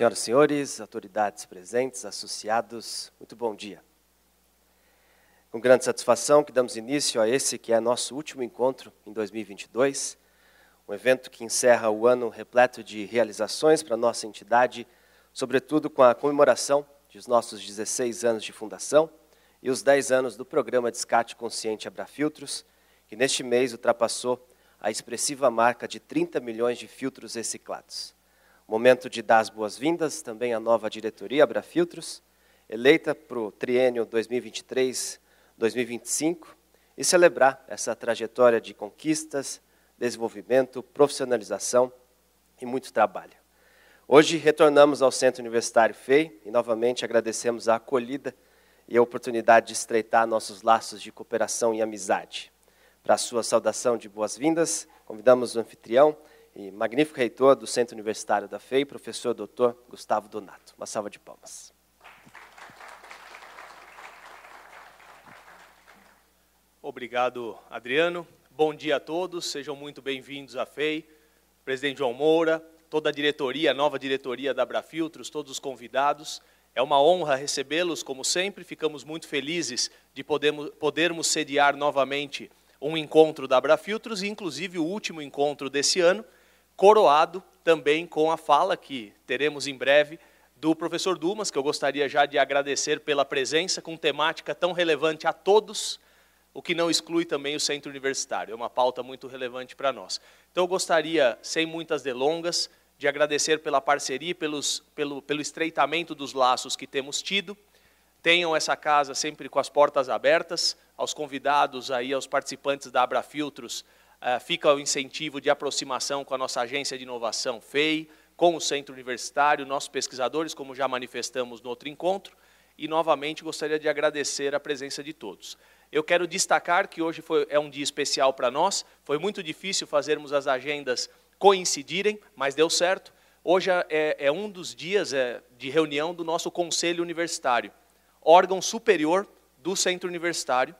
Senhoras e senhores, autoridades presentes, associados, muito bom dia. Com grande satisfação que damos início a esse que é nosso último encontro em 2022, um evento que encerra o ano repleto de realizações para nossa entidade, sobretudo com a comemoração dos nossos 16 anos de fundação e os 10 anos do programa Descarte Consciente Abrafiltros, que neste mês ultrapassou a expressiva marca de 30 milhões de filtros reciclados. Momento de dar as boas-vindas também à nova diretoria Abrafiltros, eleita para o triênio 2023-2025, e celebrar essa trajetória de conquistas, desenvolvimento, profissionalização e muito trabalho. Hoje retornamos ao Centro Universitário FEI e novamente agradecemos a acolhida e a oportunidade de estreitar nossos laços de cooperação e amizade. Para a sua saudação de boas-vindas, convidamos o anfitrião e magnífico reitor do Centro Universitário da FEI, professor doutor Gustavo Donato. Uma salva de palmas. Obrigado, Adriano. Bom dia a todos, sejam muito bem-vindos à FEI. Presidente João Moura, toda a diretoria, a nova diretoria da Abrafiltros, todos os convidados. É uma honra recebê-los, como sempre. Ficamos muito felizes de podermos, podermos sediar novamente um encontro da Abrafiltros, inclusive o último encontro desse ano, coroado também com a fala que teremos em breve do professor Dumas, que eu gostaria já de agradecer pela presença, com temática tão relevante a todos, o que não exclui também o centro universitário. É uma pauta muito relevante para nós. Então eu gostaria, sem muitas delongas, de agradecer pela parceria, pelos, pelo, pelo estreitamento dos laços que temos tido. Tenham essa casa sempre com as portas abertas aos convidados, aí, aos participantes da Abrafiltros, fica o incentivo de aproximação com a nossa agência de inovação, FEI, com o Centro Universitário, nossos pesquisadores, como já manifestamos no outro encontro, e novamente gostaria de agradecer a presença de todos. Eu quero destacar que hoje foi, é um dia especial para nós, foi muito difícil fazermos as agendas coincidirem, mas deu certo. Hoje é, é um dos dias é, de reunião do nosso Conselho Universitário, órgão superior do Centro Universitário,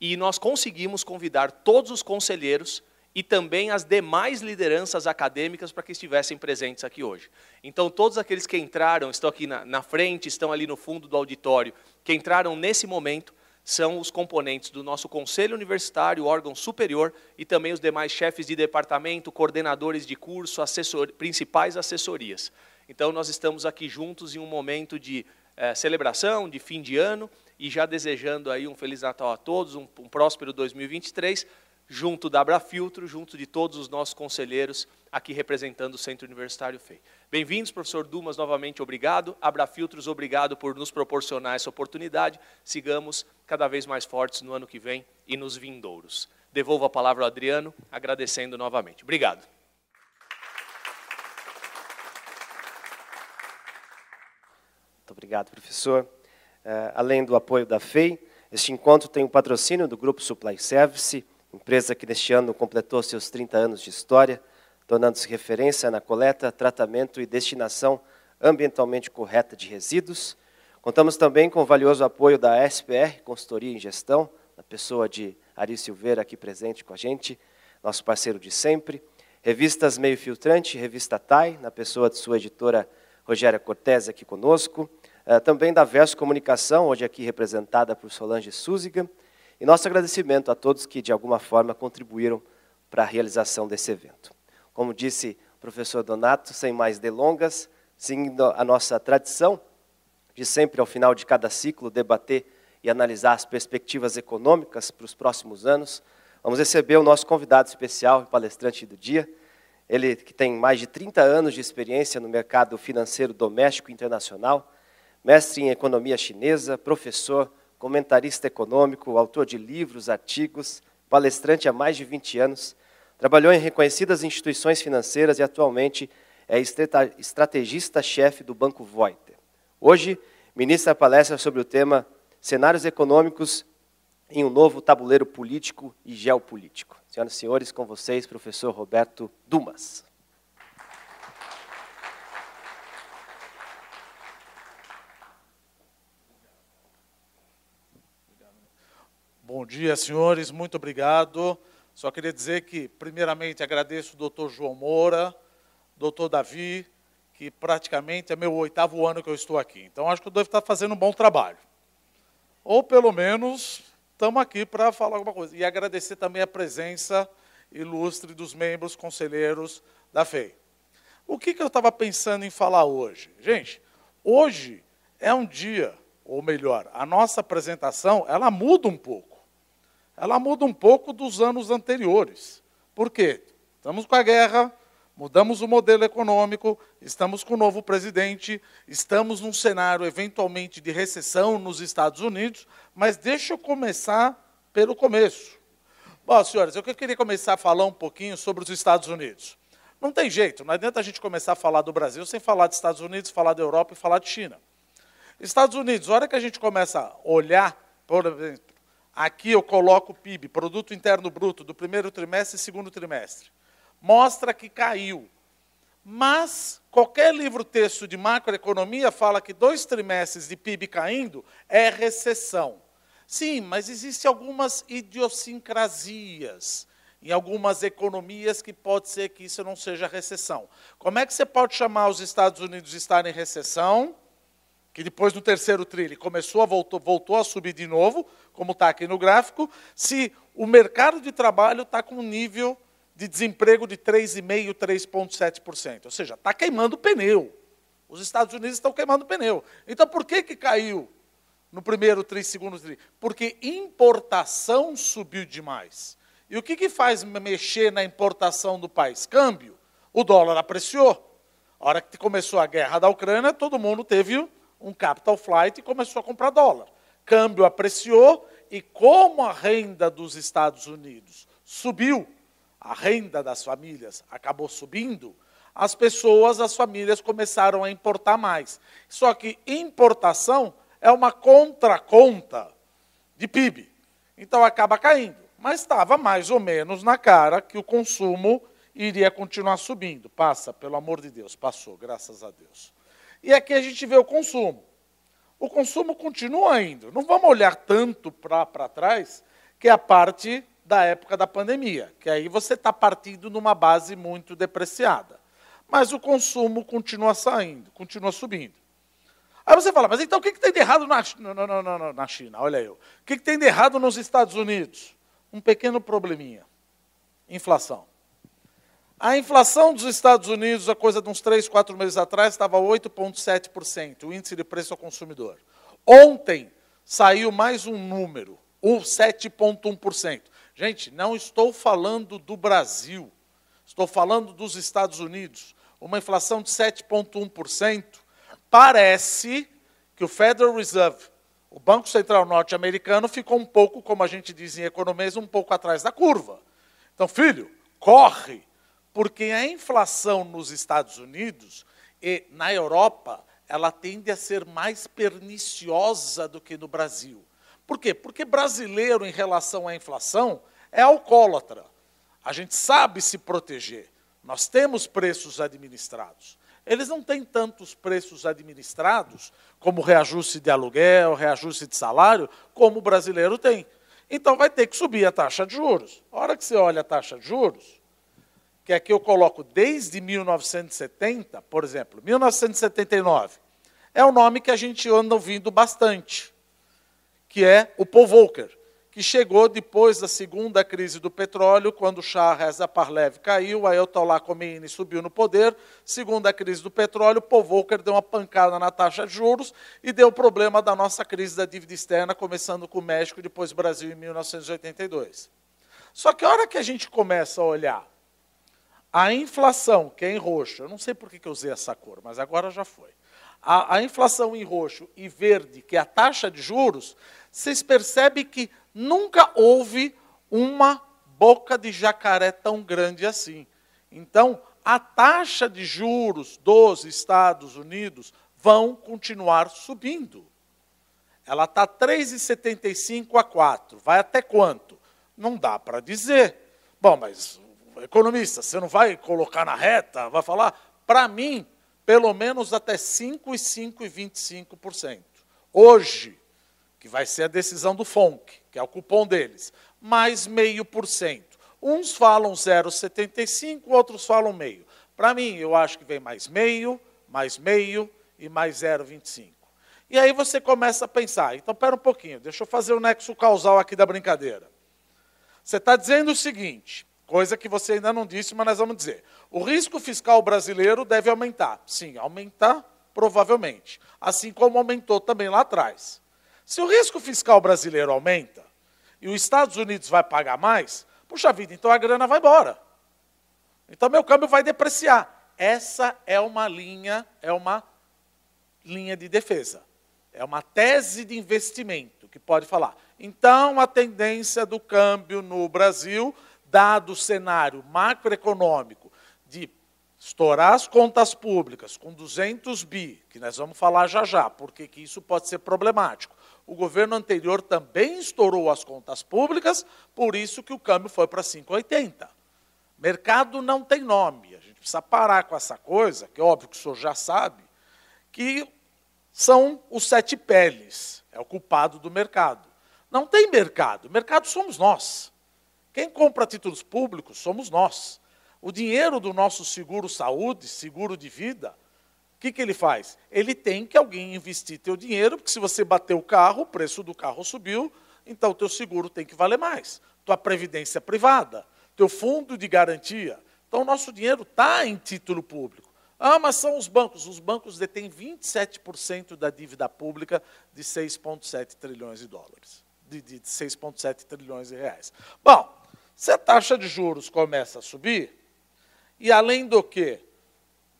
e nós conseguimos convidar todos os conselheiros e também as demais lideranças acadêmicas para que estivessem presentes aqui hoje. Então, todos aqueles que entraram, estão aqui na, na, frente, estão ali no fundo do auditório, que entraram nesse momento, são os componentes do nosso conselho universitário, órgão superior, e também os demais chefes de departamento, coordenadores de curso, assessor, principais assessorias. Então, nós estamos aqui juntos em um momento de eh, celebração, de fim de ano, e já desejando aí um Feliz Natal a todos, um, um próspero 2023, junto da Abrafiltro, junto de todos os nossos conselheiros aqui representando o Centro Universitário FEI. Bem-vindos, professor Dumas, novamente obrigado. Abrafiltros, obrigado por nos proporcionar essa oportunidade. Sigamos cada vez mais fortes no ano que vem e nos vindouros. Devolvo a palavra ao Adriano, agradecendo novamente. Obrigado. Muito obrigado, professor. Uh, além do apoio da FEI, este encontro tem o patrocínio do Grupo Supply Service, empresa que neste ano completou seus 30 anos de história, tornando-se referência na coleta, tratamento e destinação ambientalmente correta de resíduos. Contamos também com o valioso apoio da SPR, Consultoria em Gestão, na pessoa de Ari Silveira aqui presente com a gente, nosso parceiro de sempre. Revistas Meio Filtrante, Revista TAI, na pessoa de sua editora Rogéria Cortez aqui conosco. Eh, também da Verso Comunicação, hoje aqui representada por Solange Suziga, e nosso agradecimento a todos que, de alguma forma, contribuíram para a realização desse evento. Como disse o professor Donato, sem mais delongas, seguindo a nossa tradição de sempre, ao final de cada ciclo, debater e analisar as perspectivas econômicas para os próximos anos, vamos receber o nosso convidado especial e palestrante do dia, ele que tem mais de 30 anos de experiência no mercado financeiro doméstico e internacional, mestre em economia chinesa, professor, comentarista econômico, autor de livros, artigos, palestrante há mais de 20 anos, trabalhou em reconhecidas instituições financeiras e atualmente é estrategista-chefe do Banco Voiter. Hoje, ministra palestra sobre o tema Cenários Econômicos em um novo tabuleiro político e geopolítico. Senhoras e senhores, com vocês, professor Roberto Dumas. Bom dia, senhores, muito obrigado. Só queria dizer que, primeiramente, agradeço o doutor João Moura, doutor Davi, que praticamente é meu oitavo ano que eu estou aqui. Então acho que eu devo estar fazendo um bom trabalho. Ou pelo menos estamos aqui para falar alguma coisa. E agradecer também a presença ilustre dos membros conselheiros da FEI. O que, que eu estava pensando em falar hoje? Gente, hoje é um dia, ou melhor, a nossa apresentação, ela muda um pouco. Ela muda um pouco dos anos anteriores. Por quê? Estamos com a guerra, mudamos o modelo econômico, estamos com o novo presidente, estamos num cenário eventualmente de recessão nos Estados Unidos, mas deixa eu começar pelo começo. Bom, senhores, eu queria começar a falar um pouquinho sobre os Estados Unidos. Não tem jeito, não adianta a gente começar a falar do Brasil sem falar dos Estados Unidos, falar da Europa e falar de China. Estados Unidos, a hora que a gente começa a olhar, por exemplo, aqui eu coloco o PIB, Produto Interno Bruto, do primeiro trimestre e segundo trimestre mostra que caiu. Mas qualquer livro-texto de macroeconomia fala que dois trimestres de PIB caindo é recessão. Sim, mas existem algumas idiosincrasias em algumas economias que pode ser que isso não seja recessão. Como é que você pode chamar os Estados Unidos de estar em recessão, que depois do terceiro trilho começou a voltou, voltou a subir de novo, como está aqui no gráfico, se o mercado de trabalho está com um nível de desemprego de 3,5%, 3,7%. Ou seja, está queimando pneu. Os Estados Unidos estão queimando pneu. Então, por que, que caiu no primeiro tri, segundo? Porque importação subiu demais. E o que, que faz mexer na importação do país? Câmbio. O dólar apreciou. A hora que começou a guerra da Ucrânia, todo mundo teve um capital flight e começou a comprar dólar. Câmbio apreciou e como a renda dos Estados Unidos subiu, a renda das famílias acabou subindo, as pessoas, as famílias começaram a importar mais. Só que importação é uma contraconta de PIB. Então acaba caindo. Mas estava mais ou menos na cara que o consumo iria continuar subindo. Passa, pelo amor de Deus, passou, graças a Deus. E aqui a gente vê o consumo. O consumo continua indo. Não vamos olhar tanto para trás, que é a parte da época da pandemia, que aí você está partindo numa base muito depreciada. Mas o consumo continua saindo, continua subindo. Aí você fala, mas então o que, que tem de errado na, na, na, na China? Olha eu. O que, que tem de errado nos Estados Unidos? Um pequeno probleminha. Inflação. A inflação dos Estados Unidos, a coisa de uns 3, 4 meses atrás, estava 8,7%, o índice de preço ao consumidor. Ontem saiu mais um número, o 7,1%. Gente, não estou falando do Brasil, estou falando dos Estados Unidos. Uma inflação de 7,1%. Parece que o Federal Reserve, o Banco Central Norte-Americano, ficou um pouco, como a gente diz em economia, um pouco atrás da curva. Então, filho, corre, porque a inflação nos Estados Unidos e na Europa, ela tende a ser mais perniciosa do que no Brasil. Por quê? Porque brasileiro, em relação à inflação, é alcoólatra. A gente sabe se proteger. Nós temos preços administrados. Eles não têm tantos preços administrados, como reajuste de aluguel, reajuste de salário, como o brasileiro tem. Então vai ter que subir a taxa de juros. A hora que você olha a taxa de juros, que aqui eu coloco desde 1970, por exemplo, 1979, é o nome que a gente anda ouvindo bastante que é o Paul Volcker, que chegou depois da segunda crise do petróleo, quando Shah Reza Parlev caiu, Ayatollah Khomeini subiu no poder, segunda crise do petróleo, Paul Volcker deu uma pancada na taxa de juros e deu o problema da nossa crise da dívida externa, começando com o México depois Brasil em 1982. Só que a hora que a gente começa a olhar a inflação, que é em roxo, eu não sei por que eu usei essa cor, mas agora já foi. A, a inflação em roxo e verde, que é a taxa de juros, vocês percebem que nunca houve uma boca de jacaré tão grande assim. Então, a taxa de juros dos Estados Unidos vão continuar subindo. Ela está 3,75 a 4. Vai até quanto? Não dá para dizer. Bom, mas, economista, você não vai colocar na reta? Vai falar? Para mim, pelo menos até 5,5,25%. Hoje, que vai ser a decisão do FONC, que é o cupom deles, mais meio por cento. Uns falam 0,75, outros falam meio. Para mim, eu acho que vem mais meio, mais meio e mais 0,25. E aí você começa a pensar, então espera um pouquinho, deixa eu fazer o nexo causal aqui da brincadeira. Você está dizendo o seguinte, coisa que você ainda não disse, mas nós vamos dizer. O risco fiscal brasileiro deve aumentar. Sim, aumentar provavelmente. Assim como aumentou também lá atrás. Se o risco fiscal brasileiro aumenta e os Estados Unidos vai pagar mais, puxa vida, então a grana vai embora. Então meu câmbio vai depreciar. Essa é uma linha, é uma linha de defesa. É uma tese de investimento que pode falar. Então, a tendência do câmbio no Brasil, dado o cenário macroeconômico de estourar as contas públicas com 200 bi, que nós vamos falar já já, porque que isso pode ser problemático. O governo anterior também estourou as contas públicas, por isso que o câmbio foi para 5,80. Mercado não tem nome. A gente precisa parar com essa coisa, que é óbvio que o senhor já sabe, que são os sete peles, é o culpado do mercado. Não tem mercado, mercado somos nós. Quem compra títulos públicos somos nós. O dinheiro do nosso seguro saúde, seguro de vida, o que, que ele faz? Ele tem que alguém investir teu dinheiro, porque se você bater o carro, o preço do carro subiu, então teu seguro tem que valer mais. Tua previdência privada, teu fundo de garantia. Então o nosso dinheiro está em título público. Ah, mas são os bancos. Os bancos detêm 27% da dívida pública de 6,7 trilhões de dólares. De, de 6,7 trilhões de reais. Bom, se a taxa de juros começa a subir, e além do que,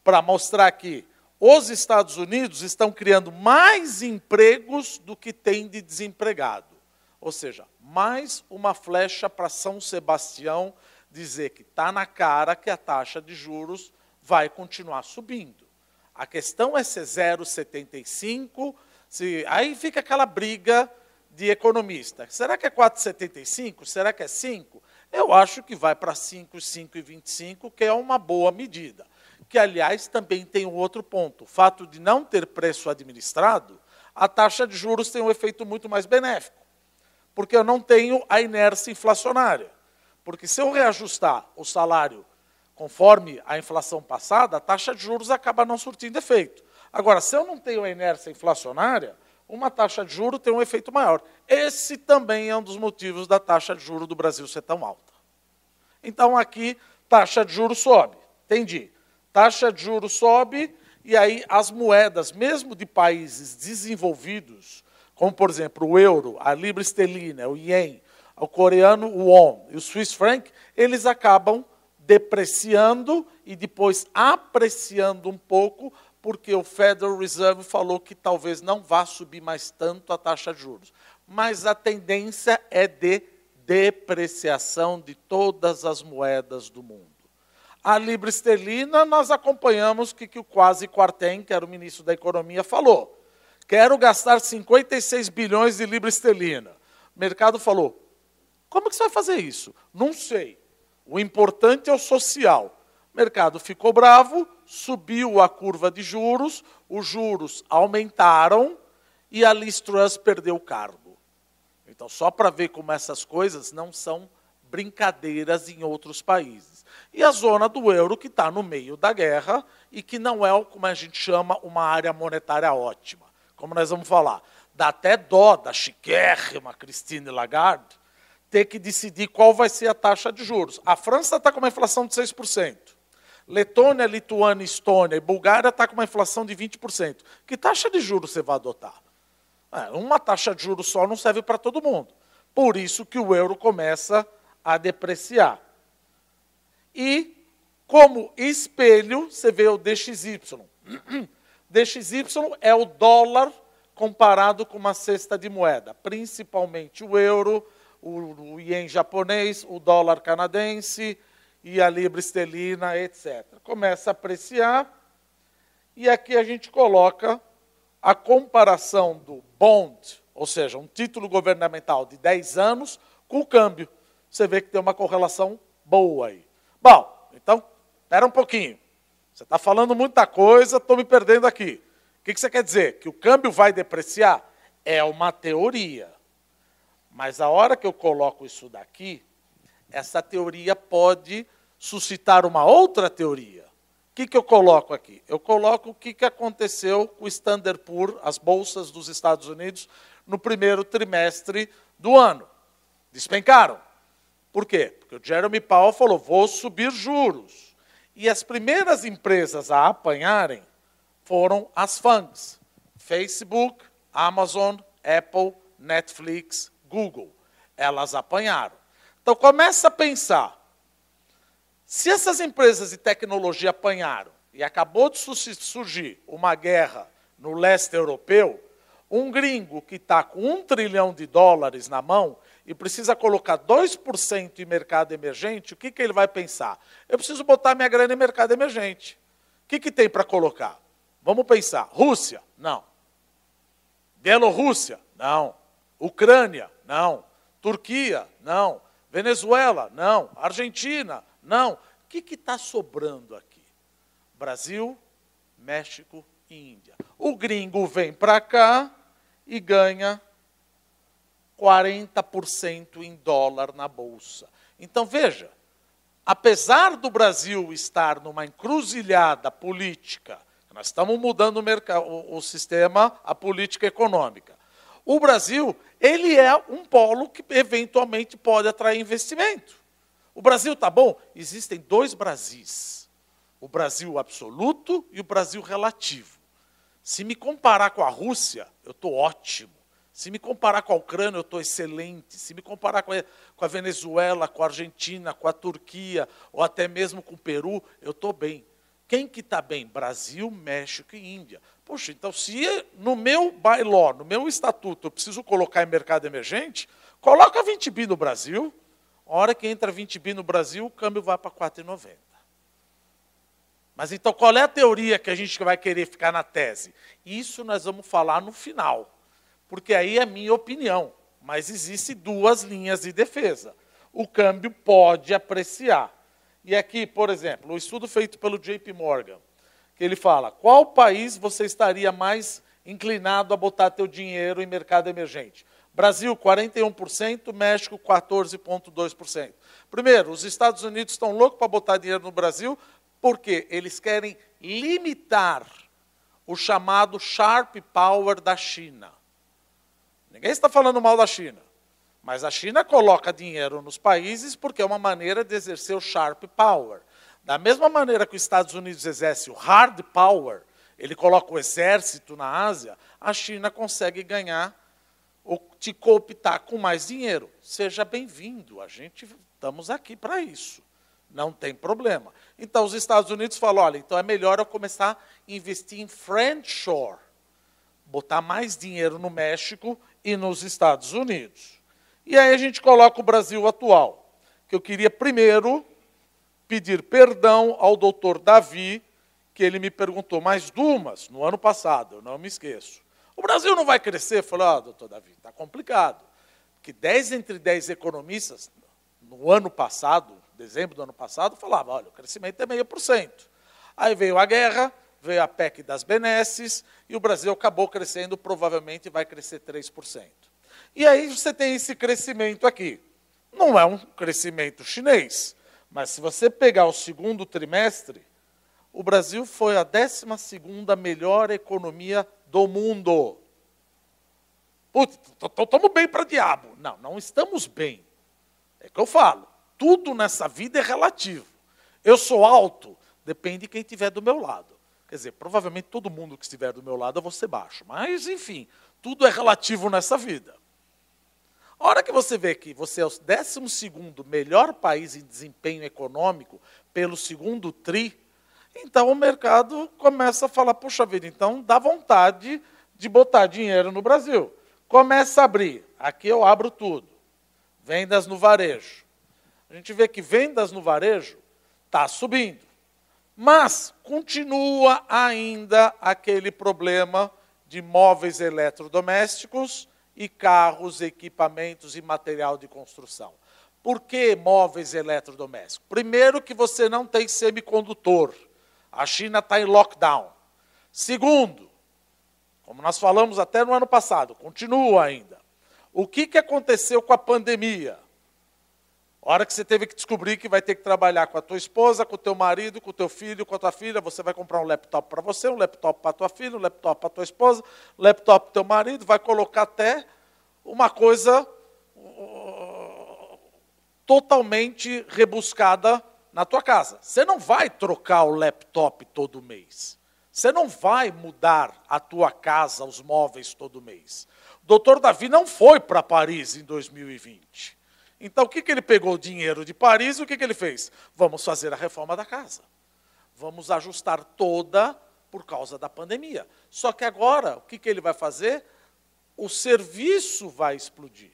para mostrar que os Estados Unidos estão criando mais empregos do que tem de desempregado. Ou seja, mais uma flecha para São Sebastião dizer que está na cara que a taxa de juros vai continuar subindo. A questão é se é 0,75, se aí fica aquela briga de economista. Será que é 4,75? Será que é 5? Eu acho que vai para 5, 5,25, que é uma boa medida. Que, aliás, também tem um outro ponto. O fato de não ter preço administrado, a taxa de juros tem um efeito muito mais benéfico. Porque eu não tenho a inércia inflacionária. Porque se eu reajustar o salário conforme a inflação passada, a taxa de juros acaba não surtindo efeito. Agora, se eu não tenho a inércia inflacionária, uma taxa de juros tem um efeito maior. Esse também é um dos motivos da taxa de juros do Brasil ser tão alta. Então, aqui, taxa de juros sobe. Entendi. Taxa de juros sobe, e aí as moedas, mesmo de países desenvolvidos, como, por exemplo, o euro, a libra esterlina, o ien, o coreano, o won e o swiss franc, eles acabam depreciando e depois apreciando um pouco, porque o Federal Reserve falou que talvez não vá subir mais tanto a taxa de juros. Mas a tendência é de depreciação de todas as moedas do mundo. A libra esterlina, nós acompanhamos o que, que o quase Quartem, que era o ministro da Economia, falou. Quero gastar 56 bilhões de libra esterlina. O mercado falou, como que você vai fazer isso? Não sei. O importante é o social. O mercado ficou bravo, subiu a curva de juros, os juros aumentaram e a Liz Truss perdeu o cargo. Então, só para ver como essas coisas não são brincadeiras em outros países. E a zona do euro, que está no meio da guerra e que não é, como a gente chama, uma área monetária ótima. Como nós vamos falar. Dá até dó da chiquérrima Christine Lagarde, ter que decidir qual vai ser a taxa de juros. A França está com uma inflação de 6%. Letônia, Lituânia, Estônia e Bulgária está com uma inflação de 20%. Que taxa de juros você vai adotar? É, uma taxa de juros só não serve para todo mundo. Por isso que o euro começa a depreciar. E, como espelho, você vê o DXY. DXY é o dólar comparado com uma cesta de moeda, principalmente o euro, o, o ien japonês, o dólar canadense e a libra esterlina, etc. Começa a apreciar e aqui a gente coloca a comparação do bond, ou seja, um título governamental de 10 anos, com o câmbio. Você vê que tem uma correlação boa aí. Bom, então, espera um pouquinho. Você está falando muita coisa, estou me perdendo aqui. O que você quer dizer? Que o câmbio vai depreciar? É uma teoria. Mas a hora que eu coloco isso daqui, essa teoria pode suscitar uma outra teoria. O que, que eu coloco aqui? Eu coloco o que, que aconteceu com o Standard Poor, as bolsas dos Estados Unidos, no primeiro trimestre do ano. Despencaram. Por quê? Porque o Jeremy Powell falou: vou subir juros. E as primeiras empresas a apanharem foram as FANGs: Facebook, Amazon, Apple, Netflix, Google. Elas apanharam. Então começa a pensar. Se essas empresas de tecnologia apanharam e acabou de surgir uma guerra no leste europeu, um gringo que está com um trilhão de dólares na mão e precisa colocar 2% em mercado emergente, o que, que ele vai pensar? Eu preciso botar minha grana em mercado emergente. O que, que tem para colocar? Vamos pensar. Rússia? Não. Bielorrússia? Não. Ucrânia? Não. Turquia? Não. Venezuela? Não. Argentina? Não. O que está sobrando aqui? Brasil, México e Índia. O gringo vem para cá e ganha 40% em dólar na bolsa. Então veja, apesar do Brasil estar numa encruzilhada política, nós estamos mudando o, o sistema, a política econômica. O Brasil, ele é um polo que eventualmente pode atrair investimento. O Brasil está bom? Existem dois Brasis. O Brasil absoluto e o Brasil relativo. Se me comparar com a Rússia, eu estou ótimo. Se me comparar com a Ucrânia, eu estou excelente. Se me comparar com a, com a, Venezuela, com a Argentina, com a Turquia, ou até mesmo com o Peru, eu estou bem. Quem que está bem? Brasil, México e Índia. Poxa, então se no meu bylaw, no meu estatuto, eu preciso colocar em mercado emergente, coloca 20 bi no Brasil. A hora que entra 20 bi no Brasil, o câmbio vai para 4,90. Mas então qual é a teoria que a gente vai querer ficar na tese? Isso nós vamos falar no final, porque aí é minha opinião. Mas existem duas linhas de defesa. O câmbio pode apreciar. E aqui, por exemplo, o estudo feito pelo JP Morgan, ele fala: qual país você estaria mais inclinado a botar teu dinheiro em mercado emergente? Brasil, 41%, México, 14,2%. Primeiro, os Estados Unidos estão loucos para botar dinheiro no Brasil, porque eles querem limitar o chamado sharp power da China. Ninguém está falando mal da China, mas a China coloca dinheiro nos países porque é uma maneira de exercer o sharp power. Da mesma maneira que os Estados Unidos exerce o hard power, ele coloca o exército na Ásia, a China consegue ganhar ou te cooptar com mais dinheiro. Seja bem-vindo, a gente estamos aqui para isso. Não tem problema. Então os Estados Unidos falam: olha, então é melhor eu começar a investir em friendshore, botar mais dinheiro no México e nos Estados Unidos. E aí a gente coloca o Brasil atual, que eu queria primeiro pedir perdão ao doutor Davi, que ele me perguntou mais Dumas, no ano passado, eu não me esqueço. O Brasil não vai crescer? Falei, ah, doutor Davi, está complicado. Que 10 entre 10 economistas, no ano passado, dezembro do ano passado, falava, olha, o crescimento é meio por cento. Aí veio a guerra, veio a PEC das benesses, e o Brasil acabou crescendo, provavelmente vai crescer 3%. E aí você tem esse crescimento aqui. Não é um crescimento chinês, mas se você pegar o segundo trimestre, o Brasil foi a 12 melhor economia do mundo. Putz, estamos bem para diabo. Não, não estamos bem. É que eu falo tudo nessa vida é relativo. Eu sou alto, depende de quem estiver do meu lado. Quer dizer, provavelmente todo mundo que estiver do meu lado eu vou ser baixo. Mas, enfim, tudo é relativo nessa vida. A hora que você vê que você é o 12 melhor país em desempenho econômico pelo segundo TRI, então o mercado começa a falar: puxa vida, então dá vontade de botar dinheiro no Brasil. Começa a abrir. Aqui eu abro tudo. Vendas no varejo a gente vê que vendas no varejo está subindo. Mas continua ainda aquele problema de móveis eletrodomésticos e carros, equipamentos e material de construção. Por que móveis eletrodomésticos? Primeiro, que você não tem semicondutor. A China está em lockdown. Segundo, como nós falamos até no ano passado, continua ainda. O que, que aconteceu com a pandemia? A hora que você teve que descobrir que vai ter que trabalhar com a tua esposa, com o teu marido, com o teu filho, com a tua filha, você vai comprar um laptop para você, um laptop para tua filha, um laptop para tua esposa, um laptop para teu marido, vai colocar até uma coisa uh, totalmente rebuscada na tua casa. Você não vai trocar o laptop todo mês. Você não vai mudar a tua casa, os móveis todo mês. O doutor Davi não foi para Paris em 2020. Então, o que, que ele pegou o dinheiro de Paris e o que, que ele fez? Vamos fazer a reforma da casa. Vamos ajustar toda por causa da pandemia. Só que agora, o que, que ele vai fazer? O serviço vai explodir.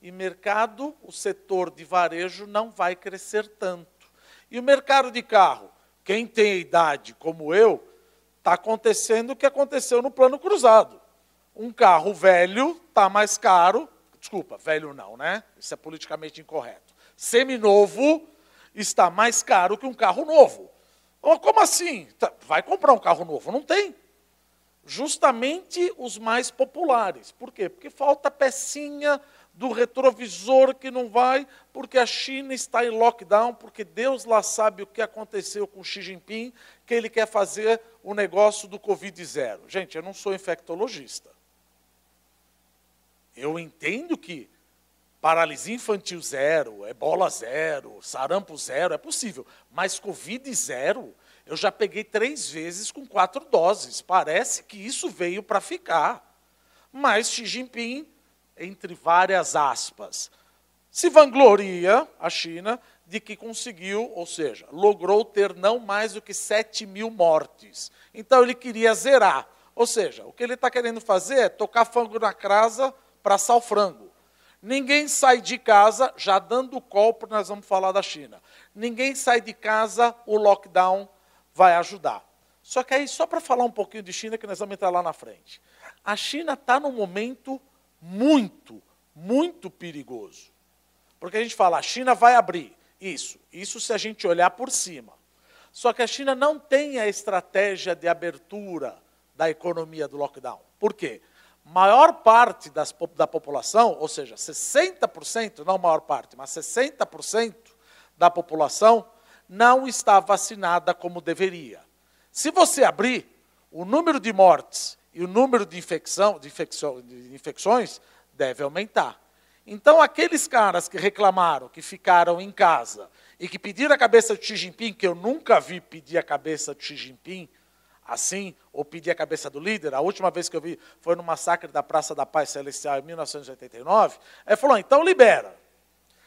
E mercado, o setor de varejo não vai crescer tanto. E o mercado de carro? Quem tem idade como eu, está acontecendo o que aconteceu no plano cruzado. Um carro velho está mais caro Desculpa, velho não, né? Isso é politicamente incorreto. Seminovo está mais caro que um carro novo. Como assim? Tá, vai comprar um carro novo? Não tem. Justamente os mais populares. Por quê? Porque falta pecinha do retrovisor que não vai, porque a China está em lockdown, porque Deus lá sabe o que aconteceu com Xi Jinping, que ele quer fazer o negócio do Covid zero. Gente, eu não sou infectologista. Eu entendo que paralisia infantil zero, ebola zero, sarampo zero, é possível. Mas Covid zero, eu já peguei três vezes com quatro doses. Parece que isso veio para ficar. Mas Xi Jinping, entre várias aspas, se vangloria, a China, de que conseguiu, ou seja, logrou ter não mais do que 7 mil mortes. Então ele queria zerar. Ou seja, o que ele está querendo fazer é tocar fango na casa para assar o frango. Ninguém sai de casa, já dando o golpe, nós vamos falar da China. Ninguém sai de casa, o lockdown vai ajudar. Só que aí, só para falar um pouquinho de China, que nós vamos entrar lá na frente. A China está num momento muito, muito perigoso. Porque a gente fala, a China vai abrir. Isso, isso se a gente olhar por cima. Só que a China não tem a estratégia de abertura da economia do lockdown. Por quê? Maior parte das, da população, ou seja, 60%, não maior parte, mas 60% da população não está vacinada como deveria. Se você abrir, o número de mortes e o número de, infecção, de, infecção, de infecções deve aumentar. Então, aqueles caras que reclamaram, que ficaram em casa e que pediram a cabeça de Xi Jinping, que eu nunca vi pedir a cabeça de Xi Jinping, assim, ou pedir a cabeça do líder. A última vez que eu vi foi no massacre da Praça da Paz Celestial em 1989. Ele falou: então libera.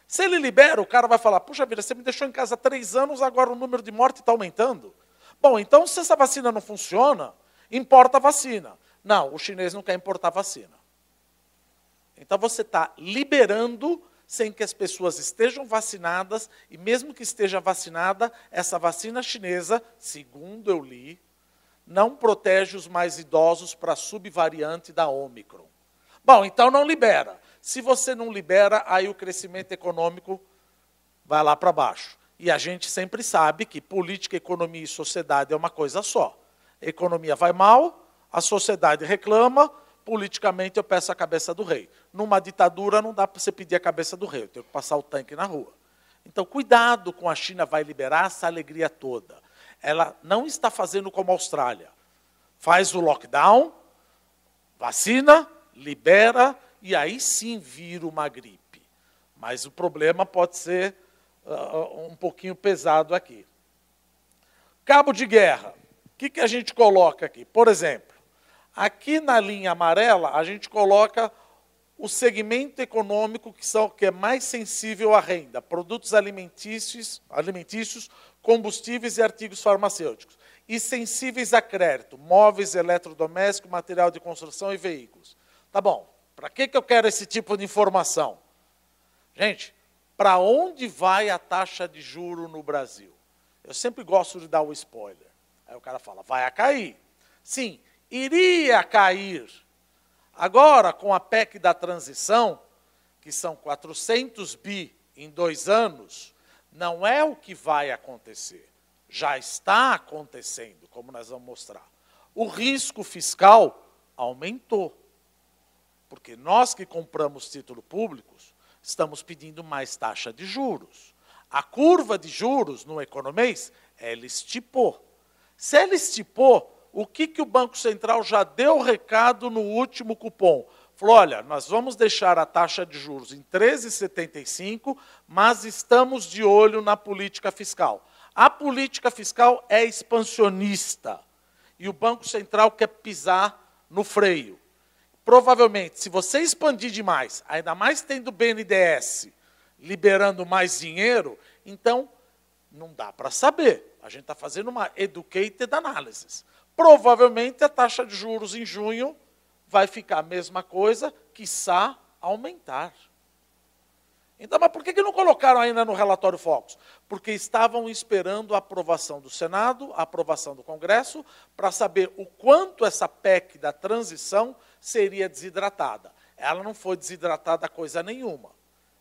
Se ele libera, o cara vai falar: puxa vida, você me deixou em casa três anos, agora o número de mortes está aumentando. Bom, então se essa vacina não funciona, importa a vacina. Não, o chinês não quer importar vacina. Então você está liberando sem que as pessoas estejam vacinadas, e mesmo que esteja vacinada, essa vacina chinesa, segundo eu li, não protege os mais idosos para a subvariante da Ômicron. Bom, então não libera. Se você não libera, aí o crescimento econômico vai lá para baixo. E a gente sempre sabe que política, economia e sociedade é uma coisa só. A economia vai mal, a sociedade reclama, politicamente eu peço a cabeça do rei. Numa ditadura não dá para você pedir a cabeça do rei, eu tenho que passar o tanque na rua. Então, cuidado com a China vai liberar essa alegria toda ela não está fazendo como a Austrália. Faz o lockdown, vacina, libera e aí sim vira uma gripe. Mas o problema pode ser uh, um pouquinho pesado aqui. Cabo de guerra. O que, que a gente coloca aqui? Por exemplo, aqui na linha amarela, a gente coloca o segmento econômico que, são, que é mais sensível à renda, produtos alimentícios, alimentícios combustíveis e artigos farmacêuticos, e sensíveis a crédito, móveis, eletrodomésticos, material de construção e veículos. Tá bom, para que, que eu quero esse tipo de informação? Gente, para onde vai a taxa de juro no Brasil? Eu sempre gosto de dar o spoiler. Aí o cara fala, vai a cair. Sim, iria cair. Agora, com a PEC da transição, que são 400 bi em dois anos, não é o que vai acontecer, já está acontecendo, como nós vamos mostrar. O risco fiscal aumentou. Porque nós que compramos títulos públicos, estamos pedindo mais taxa de juros. A curva de juros no economês, ela estipou. Se ela estipou, o que, que o Banco Central já deu recado no último cupom? Falou: olha, nós vamos deixar a taxa de juros em 13,75, mas estamos de olho na política fiscal. A política fiscal é expansionista e o Banco Central quer pisar no freio. Provavelmente, se você expandir demais, ainda mais tendo o BNDES liberando mais dinheiro, então não dá para saber. A gente está fazendo uma educated analysis. Provavelmente a taxa de juros em junho vai ficar a mesma coisa, quiçá aumentar. Então, mas por que não colocaram ainda no relatório Focus? Porque estavam esperando a aprovação do Senado, a aprovação do Congresso, para saber o quanto essa PEC da transição seria desidratada. Ela não foi desidratada coisa nenhuma.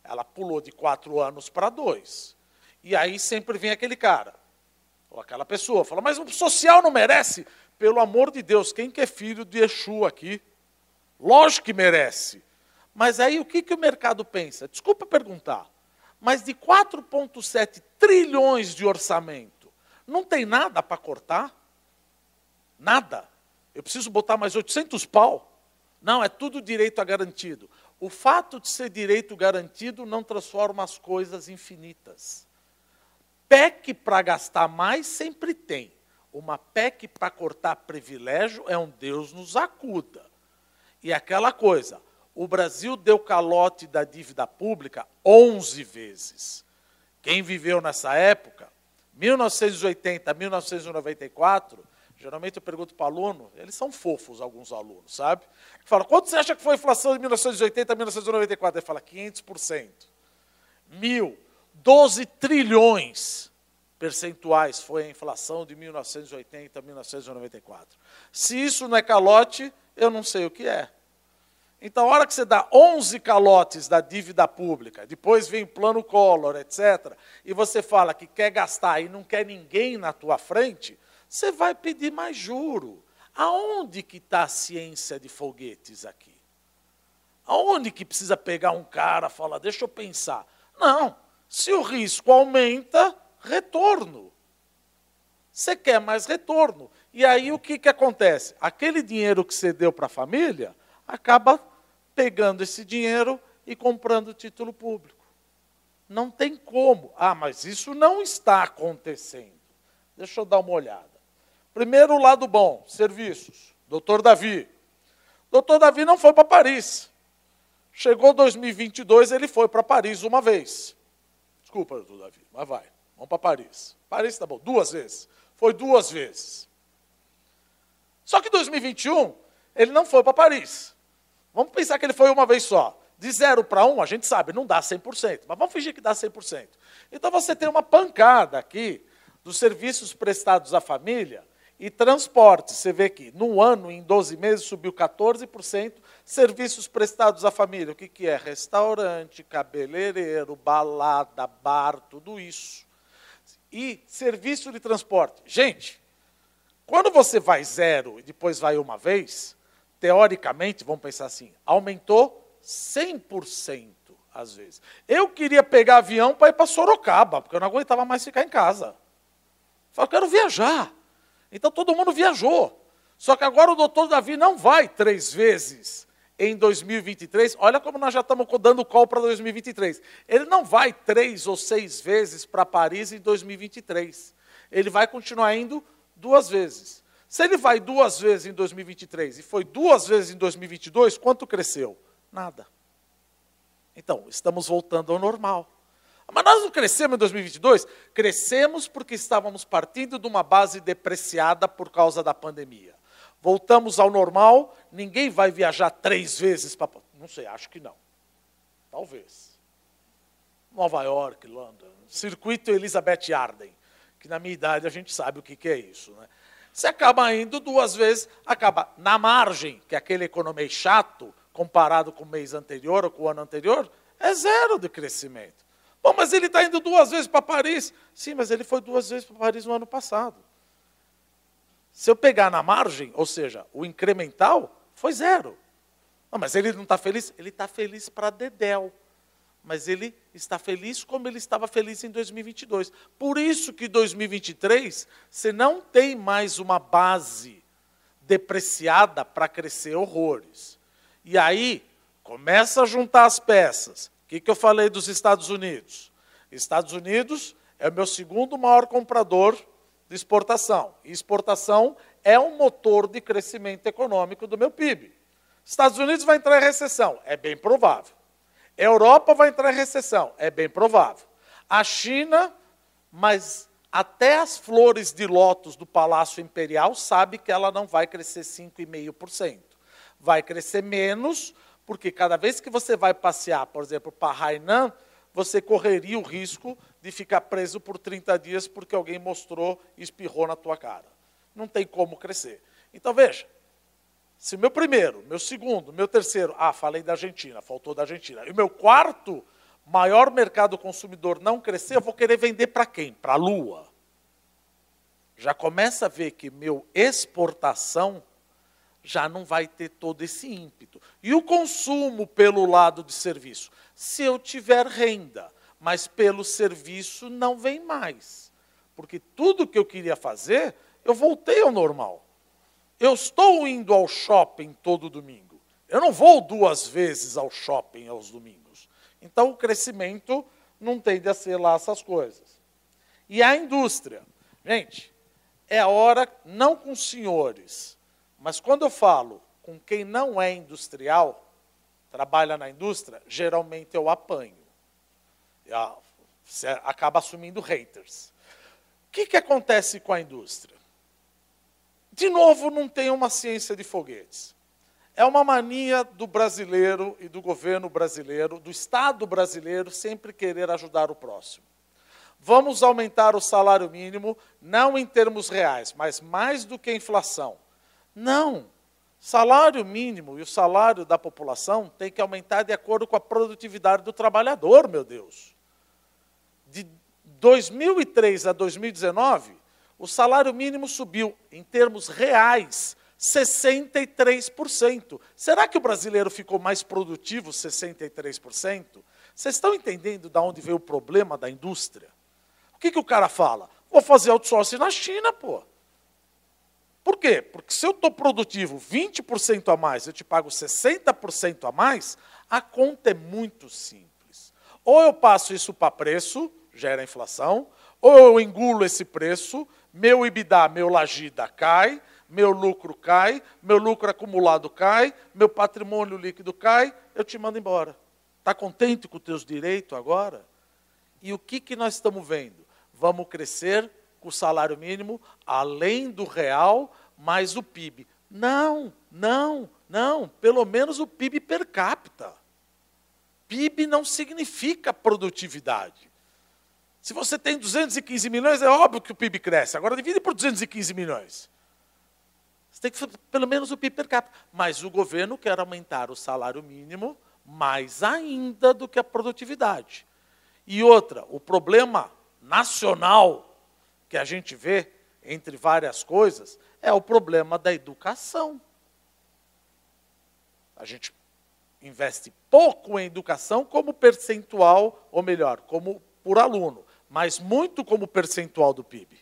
Ela pulou de quatro anos para dois. E aí sempre vem aquele cara, ou aquela pessoa, fala, mas o social não merece? Pelo amor de Deus, quem que é filho de Exu aqui? Lógico que merece. Mas aí o que, que o mercado pensa? Desculpa perguntar, mas de 4,7 trilhões de orçamento, não tem nada para cortar? Nada. Eu preciso botar mais 800 pau? Não, é tudo direito a garantido. O fato de ser direito garantido não transforma as coisas infinitas. PEC para gastar mais sempre tem. Uma PEC para cortar privilégio é um Deus nos acuda. E aquela coisa, o Brasil deu calote da dívida pública 11 vezes. Quem viveu nessa época, 1980 a 1994, geralmente eu pergunto para aluno, eles são fofos, alguns alunos, sabe? Fala, quanto você acha que foi a inflação de 1980 a 1994? Ele fala, 500%. Mil, 12 trilhões percentuais foi a inflação de 1980 a 1994. Se isso não é calote, eu não sei o que é. Então, a hora que você dá 11 calotes da dívida pública, depois vem o plano Collor, etc., e você fala que quer gastar e não quer ninguém na tua frente, você vai pedir mais juro. Aonde que está a ciência de foguetes aqui? Aonde que precisa pegar um cara e falar, deixa eu pensar? Não, se o risco aumenta, retorno. Você quer mais retorno. E aí o que, que acontece? Aquele dinheiro que você deu para a família acaba pegando esse dinheiro e comprando título público. Não tem como. Ah, mas isso não está acontecendo. Deixa eu dar uma olhada. Primeiro, lado bom, serviços. Doutor Davi. Doutor Davi não foi para Paris. Chegou 2022, ele foi para Paris uma vez. Desculpa, doutor Davi, mas vai. Vamos para Paris. Paris está bom, duas vezes. Foi duas vezes. Só que 2021, ele não foi para Paris. Vamos pensar que ele foi uma vez só. De zero para um, a gente sabe, não dá 100%, mas vamos fingir que dá 100%. Então você tem uma pancada aqui dos serviços prestados à família e transporte. Você vê que no ano, em 12 meses, subiu 14%. Serviços prestados à família, o que, que é? Restaurante, cabeleireiro, balada, bar, tudo isso. E serviço de transporte. Gente, quando você vai zero e depois vai uma vez, teoricamente, vamos pensar assim, aumentou 100% às vezes. Eu queria pegar avião para ir para Sorocaba, porque eu não aguentava mais ficar em casa. Falei, quero viajar. Então todo mundo viajou. Só que agora o doutor Davi não vai três vezes em 2023. Olha como nós já estamos dando call para 2023. Ele não vai três ou seis vezes para Paris em 2023. Ele vai continuar indo duas vezes. Se ele vai duas vezes em 2023 e foi duas vezes em 2022, quanto cresceu? Nada. Então, estamos voltando ao normal. Mas nós não crescemos em 2022? Crescemos porque estávamos partindo de uma base depreciada por causa da pandemia. Voltamos ao normal, ninguém vai viajar três vezes para. Não sei, acho que não. Talvez. Nova York, London, circuito Elizabeth Arden, que na minha idade a gente sabe o que, que é isso. Né? Você acaba indo duas vezes, acaba na margem, que é aquele economês chato, comparado com o mês anterior ou com o ano anterior, é zero de crescimento. Bom, mas ele está indo duas vezes para Paris. Sim, mas ele foi duas vezes para Paris no ano passado. Se eu pegar na margem, ou seja, o incremental, foi zero. Não, mas ele não está feliz? Ele está feliz para Dedéu. Mas ele está feliz como ele estava feliz em 2022. Por isso que 2023 você não tem mais uma base depreciada para crescer horrores. E aí começa a juntar as peças. O que, que eu falei dos Estados Unidos? Estados Unidos é o meu segundo maior comprador de exportação. E exportação é um motor de crescimento econômico do meu PIB. Estados Unidos vai entrar em recessão, é bem provável. Europa vai entrar em recessão, é bem provável. A China, mas até as flores de lótus do Palácio Imperial sabe que ela não vai crescer 5,5%. Vai crescer menos, porque cada vez que você vai passear, por exemplo, para Hainan, você correria o risco de ficar preso por 30 dias porque alguém mostrou e espirrou na tua cara. Não tem como crescer. Então veja, se meu primeiro, meu segundo, meu terceiro, ah, falei da Argentina, faltou da Argentina. E o meu quarto maior mercado consumidor não crescer, eu vou querer vender para quem? Para a Lua. Já começa a ver que meu exportação já não vai ter todo esse ímpeto. E o consumo pelo lado de serviço? Se eu tiver renda, mas pelo serviço não vem mais. Porque tudo que eu queria fazer, eu voltei ao normal. Eu estou indo ao shopping todo domingo. Eu não vou duas vezes ao shopping aos domingos. Então o crescimento não tende a ser lá essas coisas. E a indústria. Gente, é hora, não com senhores, mas quando eu falo com quem não é industrial, trabalha na indústria, geralmente eu apanho. Você acaba assumindo haters. O que, que acontece com a indústria? De novo, não tem uma ciência de foguetes. É uma mania do brasileiro e do governo brasileiro, do Estado brasileiro, sempre querer ajudar o próximo. Vamos aumentar o salário mínimo, não em termos reais, mas mais do que a inflação. Não. Salário mínimo e o salário da população tem que aumentar de acordo com a produtividade do trabalhador, meu Deus. De 2003 a 2019, o salário mínimo subiu, em termos reais, 63%. Será que o brasileiro ficou mais produtivo 63%? Vocês estão entendendo de onde veio o problema da indústria? O que, que o cara fala? Vou fazer outsourcing na China, pô. Por quê? Porque se eu estou produtivo 20% a mais, eu te pago 60% a mais, a conta é muito simples. Ou eu passo isso para preço, gera inflação, ou eu engulo esse preço, meu IBDA, meu lagida cai, meu lucro cai, meu lucro acumulado cai, meu patrimônio líquido cai, eu te mando embora. Está contente com os teus direitos agora? E o que, que nós estamos vendo? Vamos crescer com o salário mínimo além do real, mais o PIB. Não, não, não. Pelo menos o PIB per capita. PIB não significa produtividade. Se você tem 215 milhões, é óbvio que o PIB cresce. Agora divide por 215 milhões. Você tem que pelo menos o PIB per capita. Mas o governo quer aumentar o salário mínimo mais ainda do que a produtividade. E outra, o problema nacional que a gente vê, entre várias coisas, é o problema da educação. A gente investe pouco em educação como percentual, ou melhor, como por aluno mas muito como percentual do PIB.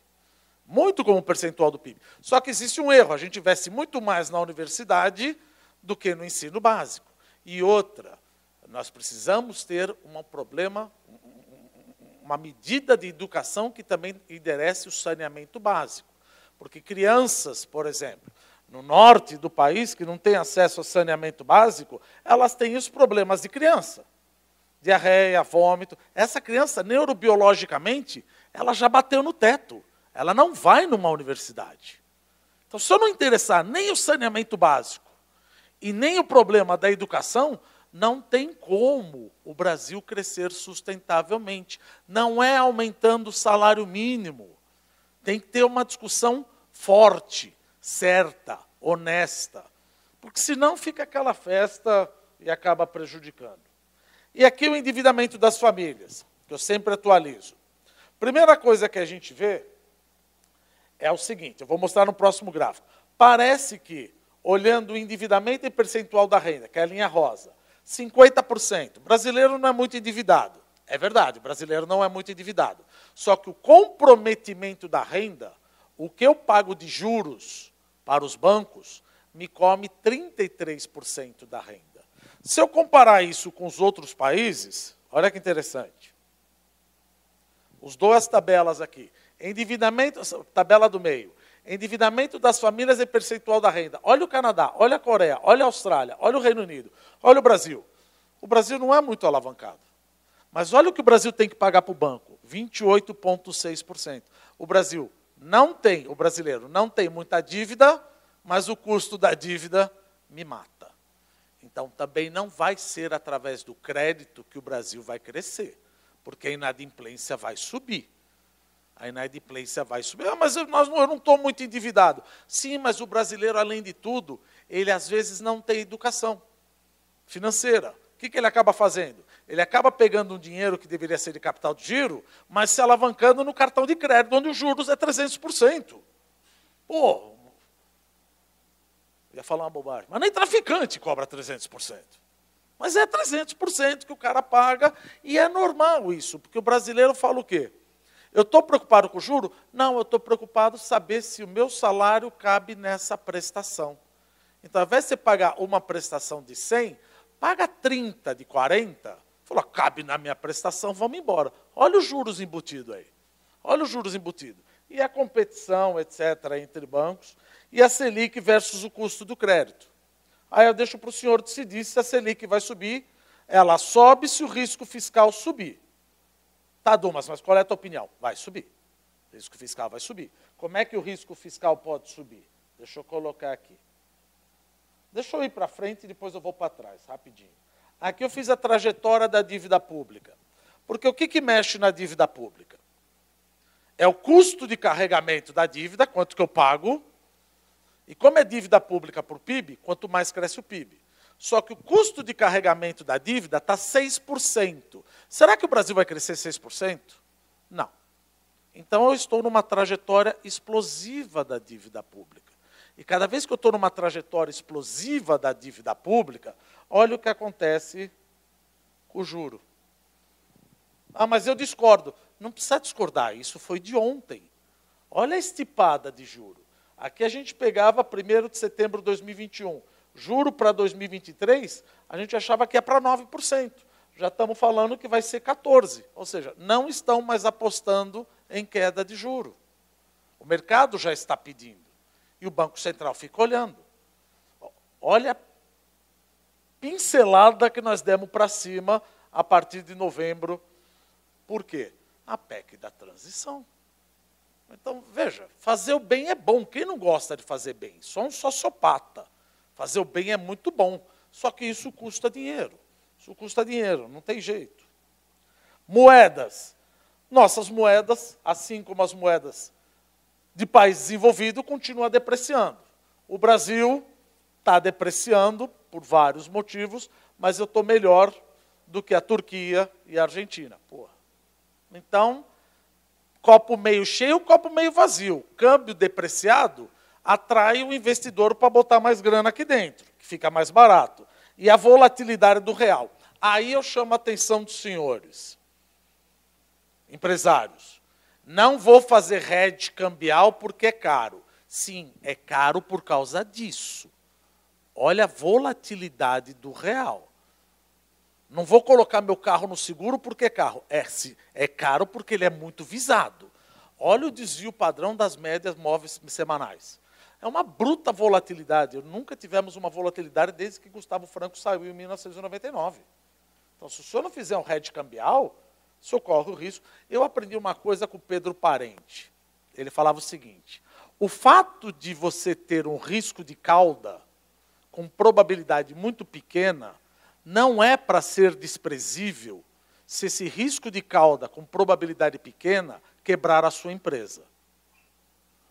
Muito como percentual do PIB. Só que existe um erro, a gente investe muito mais na universidade do que no ensino básico. E outra, nós precisamos ter um problema, uma medida de educação que também enderece o saneamento básico. Porque crianças, por exemplo, no norte do país, que não têm acesso ao saneamento básico, elas têm os problemas de criança diarreia, vômito. Essa criança, neurobiologicamente, ela já bateu no teto. Ela não vai numa universidade. Então, se eu não interessar nem o saneamento básico e nem o problema da educação, não tem como o Brasil crescer sustentavelmente. Não é aumentando o salário mínimo. Tem que ter uma discussão forte, certa, honesta. Porque senão fica aquela festa e acaba prejudicando. E aqui o endividamento das famílias, que eu sempre atualizo. Primeira coisa que a gente vê é o seguinte, eu vou mostrar no próximo gráfico. Parece que, olhando o endividamento e percentual da renda, que é a linha rosa, 50%. O brasileiro não é muito endividado. É verdade, brasileiro não é muito endividado. Só que o comprometimento da renda, o que eu pago de juros para os bancos, me come 33% da renda. Se eu comparar isso com os outros países, olha que interessante. Os duas tabelas aqui. Endividamento, tabela do meio. Endividamento das famílias e percentual da renda. Olha o Canadá, olha a Coreia, olha a Austrália, olha o Reino Unido, olha o Brasil. O Brasil não é muito alavancado. Mas olha o que o Brasil tem que pagar para o banco: 28,6%. O Brasil não tem, o brasileiro não tem muita dívida, mas o custo da dívida me mata. Então também não vai ser através do crédito que o Brasil vai crescer, porque a inadimplência vai subir. A inadimplência vai subir. Ah, mas eu, nós, eu não estou muito endividado. Sim, mas o brasileiro, além de tudo, ele às vezes não tem educação financeira. O que, que ele acaba fazendo? Ele acaba pegando um dinheiro que deveria ser de capital de giro, mas se alavancando no cartão de crédito, onde os juros é 300%. Pô, ia falar uma bobagem, mas nem traficante cobra 300%. Mas é 300% que o cara paga, e é normal isso, porque o brasileiro fala o quê? Eu estou preocupado com o juro? Não, eu estou preocupado saber se o meu salário cabe nessa prestação. Então, ao invés de você pagar uma prestação de 100, paga 30 de 40. Falou, cabe na minha prestação, vamos embora. Olha os juros embutidos aí. Olha os juros embutidos. E a competição, etc., entre bancos. E a Selic versus o custo do crédito. Aí eu deixo para o senhor decidir se a Selic vai subir. Ela sobe se o risco fiscal subir. Tá, Dumas, mas qual é a tua opinião? Vai subir. O risco fiscal vai subir. Como é que o risco fiscal pode subir? Deixa eu colocar aqui. Deixa eu ir para frente e depois eu vou para trás, rapidinho. Aqui eu fiz a trajetória da dívida pública. Porque o que, que mexe na dívida pública? É o custo de carregamento da dívida, quanto que eu pago. E como é dívida pública por PIB, quanto mais cresce o PIB. Só que o custo de carregamento da dívida está 6%. Será que o Brasil vai crescer 6%? Não. Então eu estou numa trajetória explosiva da dívida pública. E cada vez que eu estou numa trajetória explosiva da dívida pública, olha o que acontece com o juro. Ah, mas eu discordo. Não precisa discordar, isso foi de ontem. Olha a estipada de juro. Aqui a gente pegava 1 de setembro de 2021. Juro para 2023, a gente achava que é para 9%. Já estamos falando que vai ser 14%. Ou seja, não estão mais apostando em queda de juro. O mercado já está pedindo. E o Banco Central fica olhando. Olha a pincelada que nós demos para cima a partir de novembro. Por quê? A PEC da transição. Então, veja, fazer o bem é bom. Quem não gosta de fazer bem? Só um sociopata. Fazer o bem é muito bom, só que isso custa dinheiro. Isso custa dinheiro, não tem jeito. Moedas. Nossas moedas, assim como as moedas de país desenvolvido, continuam depreciando. O Brasil está depreciando por vários motivos, mas eu estou melhor do que a Turquia e a Argentina. Porra. Então, copo meio cheio, copo meio vazio. Câmbio depreciado, atrai o investidor para botar mais grana aqui dentro, que fica mais barato. E a volatilidade do real. Aí eu chamo a atenção dos senhores, empresários. Não vou fazer hedge cambial porque é caro. Sim, é caro por causa disso. Olha a volatilidade do real. Não vou colocar meu carro no seguro porque é carro. É, é caro porque ele é muito visado. Olha o desvio padrão das médias móveis semanais. É uma bruta volatilidade. Nunca tivemos uma volatilidade desde que Gustavo Franco saiu em 1999. Então, se o senhor não fizer um hedge cambial, o senhor corre o risco. Eu aprendi uma coisa com o Pedro Parente. Ele falava o seguinte: o fato de você ter um risco de cauda com probabilidade muito pequena não é para ser desprezível se esse risco de cauda com probabilidade pequena quebrar a sua empresa. Ou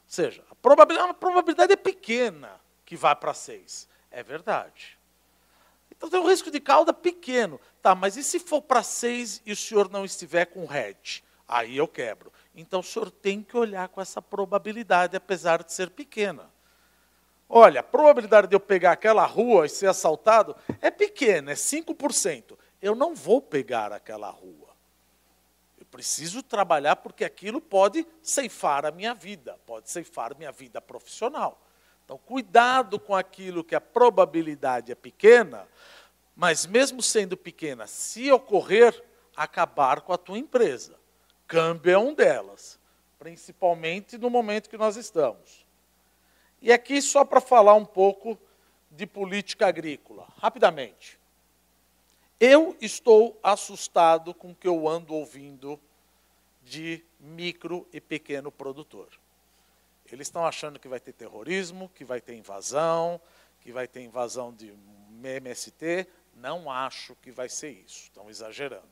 seja, probabilidade, a probabilidade é pequena que vá para 6. É verdade. Então tem um risco de cauda pequeno. Tá, mas e se for para 6 e o senhor não estiver com hedge? Aí eu quebro. Então o senhor tem que olhar com essa probabilidade, apesar de ser pequena. Olha, a probabilidade de eu pegar aquela rua e ser assaltado é pequena, é 5%. Eu não vou pegar aquela rua. Eu preciso trabalhar porque aquilo pode ceifar a minha vida, pode ceifar minha vida profissional. Então, cuidado com aquilo que a probabilidade é pequena, mas mesmo sendo pequena, se ocorrer, acabar com a tua empresa. Câmbio é um delas, principalmente no momento que nós estamos. E aqui só para falar um pouco de política agrícola, rapidamente. Eu estou assustado com o que eu ando ouvindo de micro e pequeno produtor. Eles estão achando que vai ter terrorismo, que vai ter invasão, que vai ter invasão de MST. Não acho que vai ser isso, estão exagerando.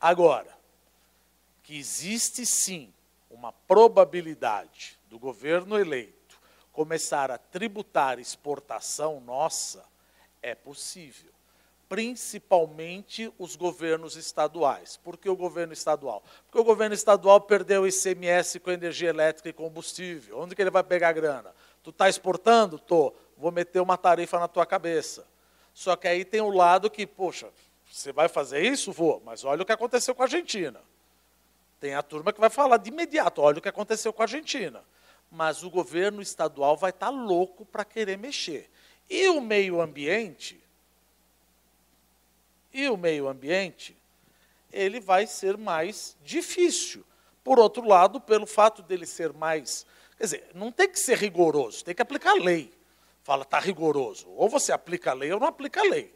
Agora, que existe sim uma probabilidade do governo eleito começar a tributar exportação nossa, é possível. Principalmente os governos estaduais. Por que o governo estadual? Porque o governo estadual perdeu o ICMS com energia elétrica e combustível. Onde que ele vai pegar grana? Tu está exportando? Tô. Vou meter uma tarifa na tua cabeça. Só que aí tem o lado que, poxa, você vai fazer isso? Vou. Mas olha o que aconteceu com a Argentina. Tem a turma que vai falar de imediato, olha o que aconteceu com a Argentina mas o governo estadual vai estar louco para querer mexer. E o meio ambiente, e o meio ambiente, ele vai ser mais difícil. Por outro lado, pelo fato dele ser mais, quer dizer, não tem que ser rigoroso, tem que aplicar a lei. Fala, está rigoroso. Ou você aplica a lei ou não aplica a lei.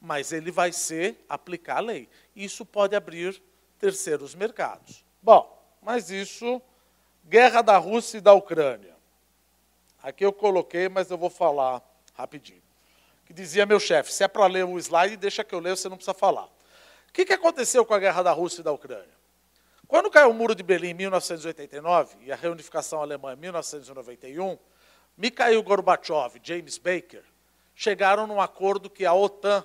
Mas ele vai ser aplicar a lei. Isso pode abrir terceiros mercados. Bom, mas isso Guerra da Rússia e da Ucrânia. Aqui eu coloquei, mas eu vou falar rapidinho. Que dizia meu chefe: se é para ler o slide, deixa que eu leio, você não precisa falar. O que, que aconteceu com a guerra da Rússia e da Ucrânia? Quando caiu o muro de Berlim em 1989 e a reunificação alemã em 1991, Mikhail Gorbachev e James Baker chegaram num acordo que a OTAN,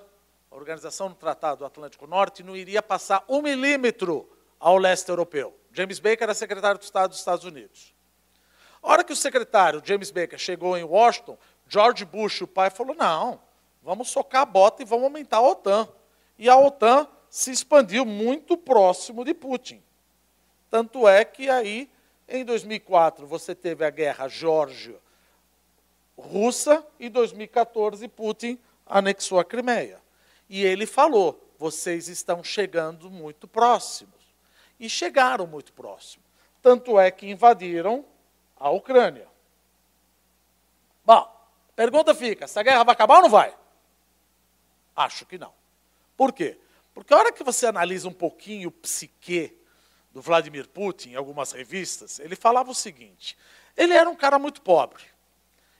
a Organização do Tratado do Atlântico Norte, não iria passar um milímetro ao leste europeu. James Baker era secretário de Estado dos Estados Unidos. A hora que o secretário James Baker chegou em Washington, George Bush, o pai, falou: não, vamos socar a bota e vamos aumentar a OTAN. E a OTAN se expandiu muito próximo de Putin. Tanto é que aí, em 2004, você teve a guerra Geórgia-Russa e em 2014 Putin anexou a Crimeia. E ele falou: vocês estão chegando muito próximos e chegaram muito próximo. Tanto é que invadiram a Ucrânia. Bom, pergunta fica: essa guerra vai acabar ou não vai? Acho que não. Por quê? Porque a hora que você analisa um pouquinho o psique do Vladimir Putin, em algumas revistas, ele falava o seguinte: ele era um cara muito pobre.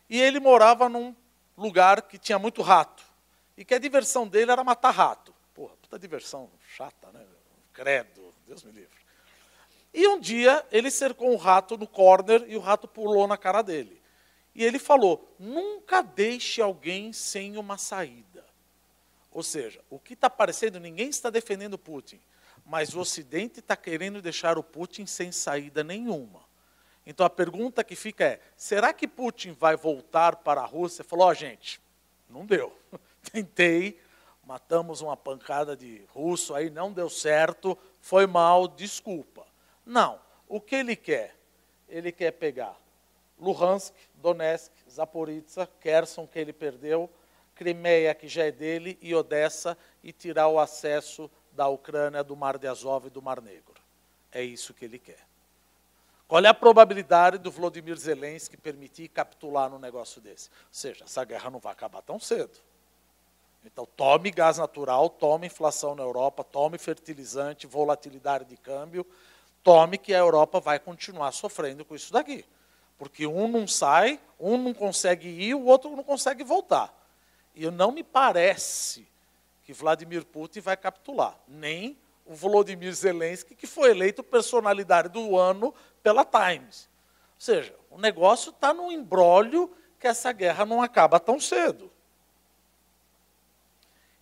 E ele morava num lugar que tinha muito rato. E que a diversão dele era matar rato. Porra, puta diversão chata, né? Credo. Deus me livre. E um dia ele cercou um rato no corner e o rato pulou na cara dele. E ele falou: nunca deixe alguém sem uma saída. Ou seja, o que está aparecendo, ninguém está defendendo Putin, mas o Ocidente está querendo deixar o Putin sem saída nenhuma. Então a pergunta que fica é: será que Putin vai voltar para a Rússia? Falou: oh, gente, não deu. Tentei, matamos uma pancada de russo aí, não deu certo, foi mal, desculpa. Não. O que ele quer? Ele quer pegar Luhansk, Donetsk, Zaporizhzhia, Kherson, que ele perdeu, Crimeia, que já é dele, e Odessa, e tirar o acesso da Ucrânia, do Mar de Azov e do Mar Negro. É isso que ele quer. Qual é a probabilidade do Vladimir Zelensky permitir capitular num negócio desse? Ou seja, essa guerra não vai acabar tão cedo. Então, tome gás natural, tome inflação na Europa, tome fertilizante, volatilidade de câmbio, tome que a Europa vai continuar sofrendo com isso daqui. Porque um não sai, um não consegue ir, o outro não consegue voltar. E não me parece que Vladimir Putin vai capitular, nem o Volodymyr Zelensky, que foi eleito personalidade do ano pela Times. Ou seja, o negócio está num embrólio que essa guerra não acaba tão cedo.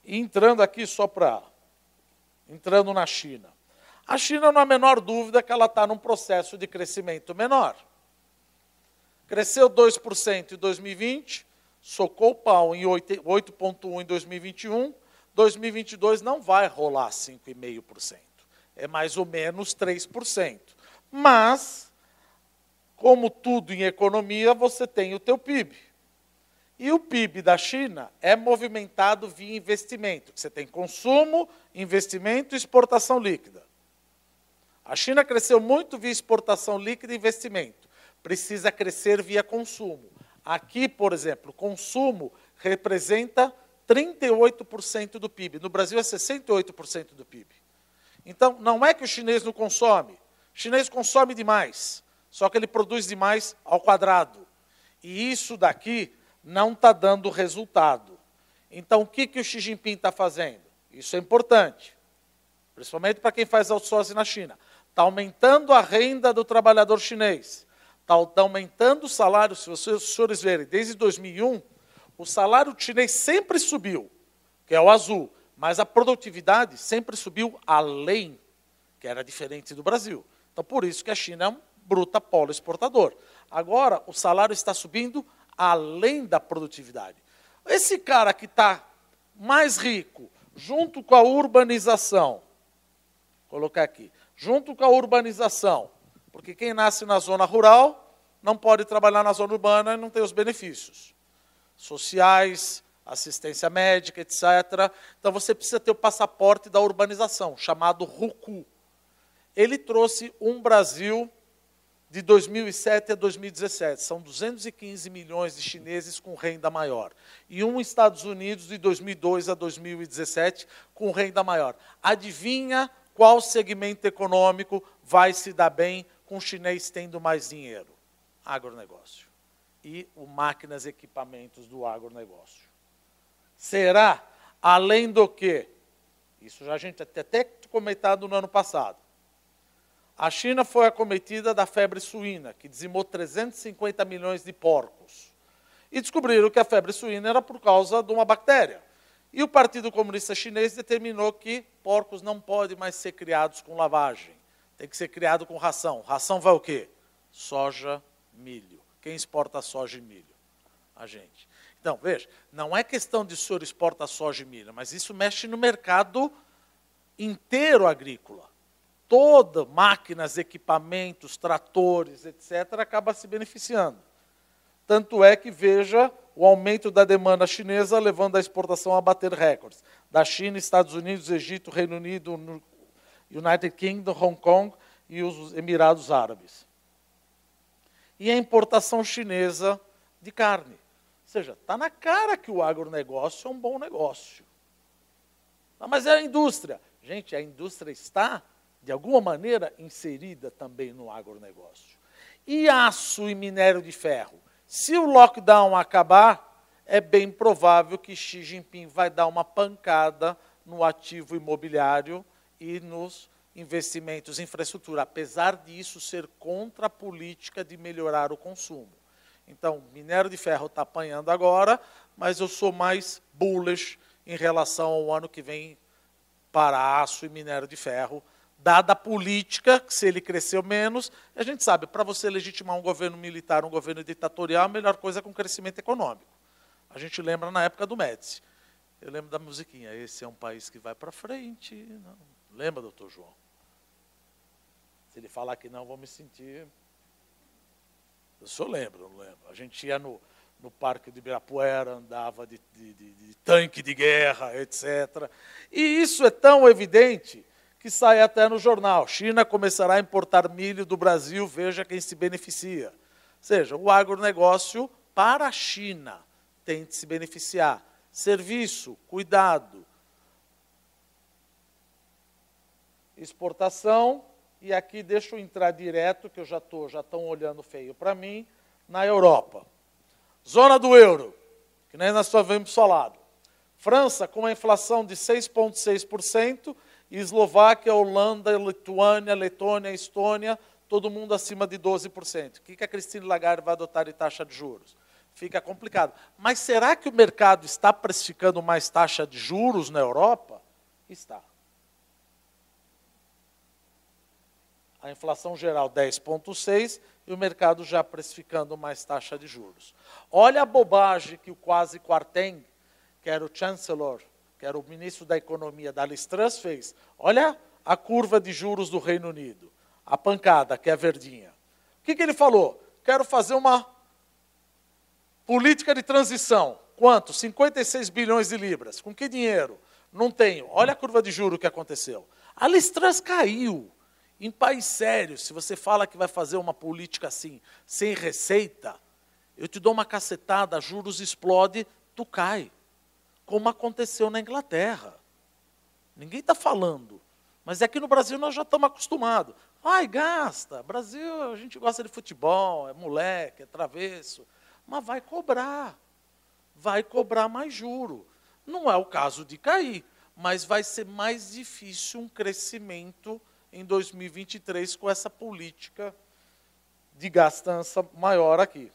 Entrando aqui só para. Entrando na China. A China, não há menor dúvida que ela está num processo de crescimento menor. Cresceu 2% em 2020, socou o pau em 8,1% em 2021. 2022 não vai rolar 5,5%. É mais ou menos 3%. Mas, como tudo em economia, você tem o teu PIB. E o PIB da China é movimentado via investimento. Você tem consumo, investimento e exportação líquida. A China cresceu muito via exportação líquida e investimento. Precisa crescer via consumo. Aqui, por exemplo, consumo representa 38% do PIB. No Brasil é 68% do PIB. Então, não é que o chinês não consome. O chinês consome demais, só que ele produz demais ao quadrado. E isso daqui não está dando resultado. Então, o que, que o Xi Jinping está fazendo? Isso é importante, principalmente para quem faz outsourcing na China. Está aumentando a renda do trabalhador chinês. Está tá aumentando o salário, se vocês, os senhores verem, desde 2001, o salário chinês sempre subiu, que é o azul, mas a produtividade sempre subiu além, que era diferente do Brasil. Então, por isso que a China é um bruta polo exportador. Agora, o salário está subindo além da produtividade. Esse cara que está mais rico, junto com a urbanização, colocar aqui, junto com a urbanização, porque quem nasce na zona rural não pode trabalhar na zona urbana e não tem os benefícios sociais, assistência médica, etc. Então você precisa ter o passaporte da urbanização, chamado RUCU. Ele trouxe um Brasil de 2007 a 2017. São 215 milhões de chineses com renda maior. E um Estados Unidos de 2002 a 2017 com renda maior. Adivinha qual segmento econômico vai se dar bem com o chinês tendo mais dinheiro? Agronegócio. E o máquinas e equipamentos do agronegócio. Será, além do que, isso já a gente até comentado no ano passado, a China foi acometida da febre suína, que dizimou 350 milhões de porcos. E descobriram que a febre suína era por causa de uma bactéria. E o Partido Comunista Chinês determinou que porcos não podem mais ser criados com lavagem. Tem que ser criado com ração. Ração vai o quê? Soja, milho. Quem exporta soja e milho? A gente. Então, veja, não é questão de o senhor exporta soja e milho, mas isso mexe no mercado inteiro agrícola toda, máquinas, equipamentos, tratores, etc., acaba se beneficiando. Tanto é que veja o aumento da demanda chinesa levando a exportação a bater recordes. Da China, Estados Unidos, Egito, Reino Unido, United Kingdom, Hong Kong e os Emirados Árabes. E a importação chinesa de carne. Ou seja, está na cara que o agronegócio é um bom negócio. Mas é a indústria. Gente, a indústria está de alguma maneira, inserida também no agronegócio. E aço e minério de ferro? Se o lockdown acabar, é bem provável que Xi Jinping vai dar uma pancada no ativo imobiliário e nos investimentos em infraestrutura, apesar disso ser contra a política de melhorar o consumo. Então, minério de ferro está apanhando agora, mas eu sou mais bullish em relação ao ano que vem para aço e minério de ferro, dada a política, que se ele cresceu menos, a gente sabe, para você legitimar um governo militar, um governo ditatorial, a melhor coisa é com crescimento econômico. A gente lembra na época do Médici. Eu lembro da musiquinha, esse é um país que vai para frente. Não. Lembra, doutor João? Se ele falar que não, vou me sentir... Eu só lembro, não lembro. A gente ia no, no Parque de Ibirapuera, andava de, de, de, de tanque de guerra, etc. E isso é tão evidente que sai até no jornal. China começará a importar milho do Brasil, veja quem se beneficia. Ou seja, o agronegócio para a China tem de se beneficiar. Serviço, cuidado. Exportação, e aqui deixa eu entrar direto, que eu já estou, já estão olhando feio para mim, na Europa. Zona do euro, que nem nós só vemos falado. França com uma inflação de 6,6%, Eslováquia, Holanda, Lituânia, Letônia, Estônia, todo mundo acima de 12%. O que a Cristina Lagarde vai adotar de taxa de juros? Fica complicado. Mas será que o mercado está precificando mais taxa de juros na Europa? Está. A inflação geral 10,6% e o mercado já precificando mais taxa de juros. Olha a bobagem que o quase Quartem, que era o Chancellor, que era o ministro da Economia da Liz Truss, fez. Olha a curva de juros do Reino Unido. A pancada, que é verdinha. O que, que ele falou? Quero fazer uma política de transição. Quanto? 56 bilhões de libras. Com que dinheiro? Não tenho. Olha a curva de juro que aconteceu. A Liz Truss caiu. Em país sério, se você fala que vai fazer uma política assim, sem receita, eu te dou uma cacetada, juros explode, tu cai. Como aconteceu na Inglaterra. Ninguém está falando. Mas aqui no Brasil nós já estamos acostumados. Ai, gasta. Brasil, a gente gosta de futebol, é moleque, é travesso. Mas vai cobrar. Vai cobrar mais juro. Não é o caso de cair, mas vai ser mais difícil um crescimento em 2023 com essa política de gastança maior aqui.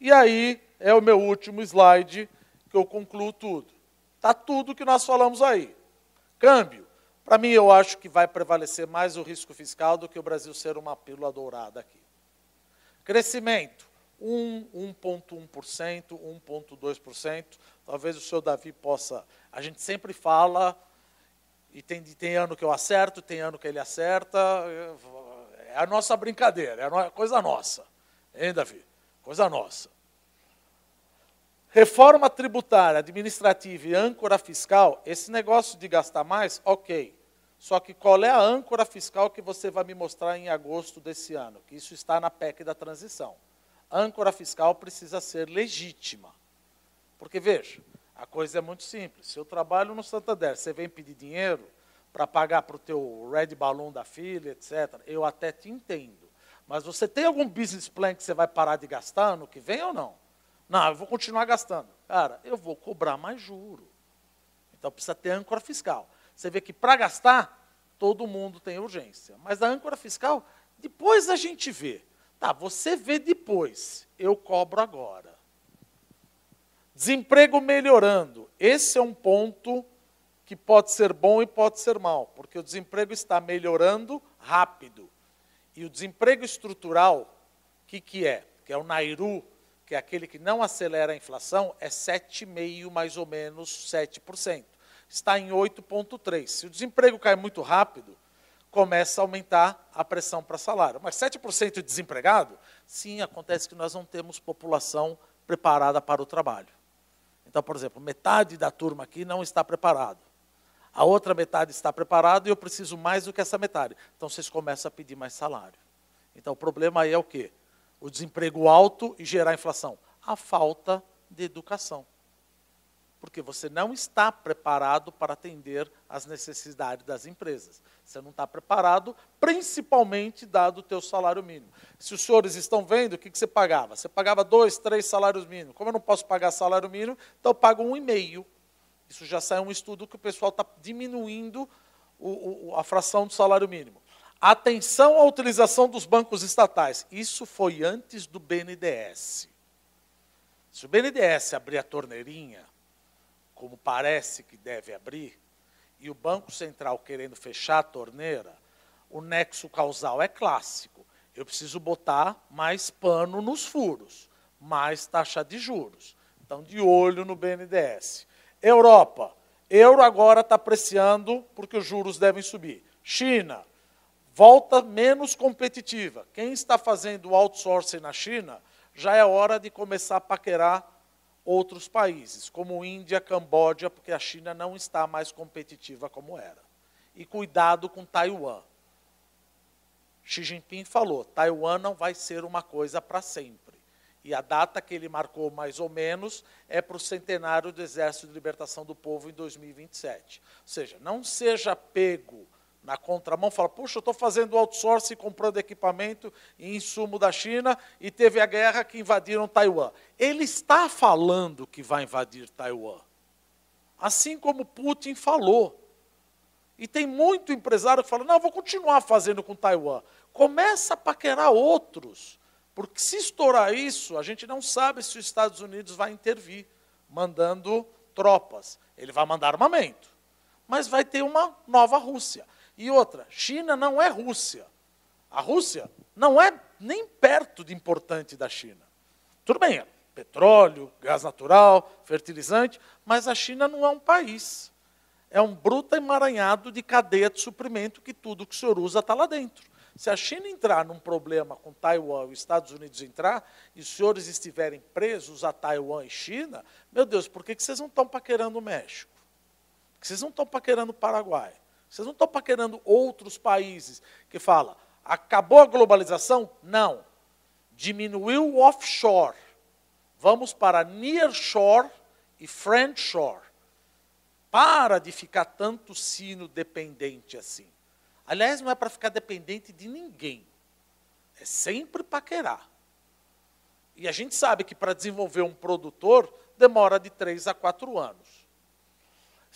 E aí é o meu último slide que eu concluo tudo. Está tudo que nós falamos aí. Câmbio. Para mim, eu acho que vai prevalecer mais o risco fiscal do que o Brasil ser uma pílula dourada aqui. Crescimento. 1,1%, 1,2%. Talvez o senhor Davi possa. A gente sempre fala e tem, tem ano que eu acerto, tem ano que ele acerta. É a nossa brincadeira, é a coisa nossa. Hein, Davi? Coisa nossa. Reforma tributária, administrativa e âncora fiscal, esse negócio de gastar mais, ok. Só que qual é a âncora fiscal que você vai me mostrar em agosto desse ano? Que isso está na PEC da transição. Âncora fiscal precisa ser legítima. Porque, veja, a coisa é muito simples. Se eu trabalho no Santander, você vem pedir dinheiro para pagar para o teu red balloon da filha, etc., eu até te entendo. Mas você tem algum business plan que você vai parar de gastar ano que vem ou não? Não, eu vou continuar gastando. Cara, eu vou cobrar mais juro. Então precisa ter âncora fiscal. Você vê que para gastar, todo mundo tem urgência. Mas a âncora fiscal, depois a gente vê. Tá, você vê depois, eu cobro agora. Desemprego melhorando. Esse é um ponto que pode ser bom e pode ser mal, porque o desemprego está melhorando rápido. E o desemprego estrutural, o que, que é? Que é o Nairu, que é aquele que não acelera a inflação, é 7,5%, mais ou menos 7%. Está em 8,3%. Se o desemprego cai muito rápido, começa a aumentar a pressão para salário. Mas 7% de desempregado, sim, acontece que nós não temos população preparada para o trabalho. Então, por exemplo, metade da turma aqui não está preparado. A outra metade está preparada e eu preciso mais do que essa metade. Então vocês começam a pedir mais salário. Então o problema aí é o quê? O desemprego alto e gerar inflação. A falta de educação. Porque você não está preparado para atender às necessidades das empresas. Você não está preparado, principalmente dado o teu salário mínimo. Se os senhores estão vendo, o que, você pagava? Você pagava dois, três salários mínimos. Como eu não posso pagar salário mínimo, então eu pago um e meio. Isso já sai um estudo que o pessoal está diminuindo o, o, a fração do salário mínimo. Atenção à utilização dos bancos estatais. Isso foi antes do BNDES. Se o BNDES abrir a torneirinha, como parece que deve abrir, e o Banco Central querendo fechar a torneira, o nexo causal é clássico. Eu preciso botar mais pano nos furos, mais taxa de juros. Então, de olho no BNDES. Europa, euro agora está apreciando porque os juros devem subir. China, volta menos competitiva. Quem está fazendo outsourcing na China, já é hora de começar a paquerar outros países, como Índia, Camboja, porque a China não está mais competitiva como era. E cuidado com Taiwan. Xi Jinping falou: Taiwan não vai ser uma coisa para sempre. E a data que ele marcou, mais ou menos, é para o centenário do Exército de Libertação do Povo em 2027. Ou seja, não seja pego na contramão, fala, puxa, eu estou fazendo outsourcing, comprando equipamento e insumo da China, e teve a guerra que invadiram Taiwan. Ele está falando que vai invadir Taiwan. Assim como Putin falou. E tem muito empresário que fala, não, vou continuar fazendo com Taiwan. Começa a paquerar outros. Porque se estourar isso, a gente não sabe se os Estados Unidos vai intervir, mandando tropas. Ele vai mandar armamento. Mas vai ter uma nova Rússia. E outra, China não é Rússia. A Rússia não é nem perto de importante da China. Tudo bem, é petróleo, gás natural, fertilizante, mas a China não é um país. É um bruto emaranhado de cadeia de suprimento que tudo que o senhor usa está lá dentro. Se a China entrar num problema com Taiwan os Estados Unidos entrar, e os senhores estiverem presos a Taiwan e China, meu Deus, por que, que vocês não estão paquerando o México? Por que vocês não estão paquerando o Paraguai? Vocês não estão paquerando outros países que falam, acabou a globalização? Não. Diminuiu o offshore. Vamos para nearshore e friendshore. Para de ficar tanto sino dependente assim. Aliás, não é para ficar dependente de ninguém. É sempre paquerar. E a gente sabe que para desenvolver um produtor demora de 3 a 4 anos.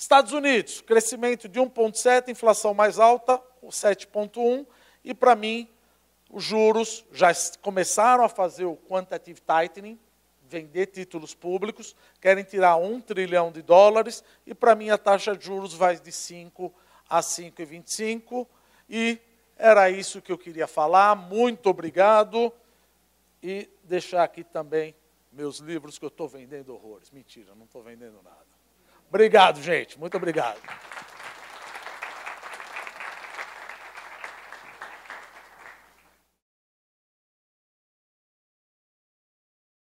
Estados Unidos, crescimento de 1,7, inflação mais alta, 7,1, e para mim, os juros já começaram a fazer o quantitative tightening, vender títulos públicos, querem tirar 1 trilhão de dólares, e para mim a taxa de juros vai de 5 a 5,25, e era isso que eu queria falar. Muito obrigado. E deixar aqui também meus livros que eu estou vendendo horrores. Mentira, não estou vendendo nada. Obrigado, gente. Muito obrigado.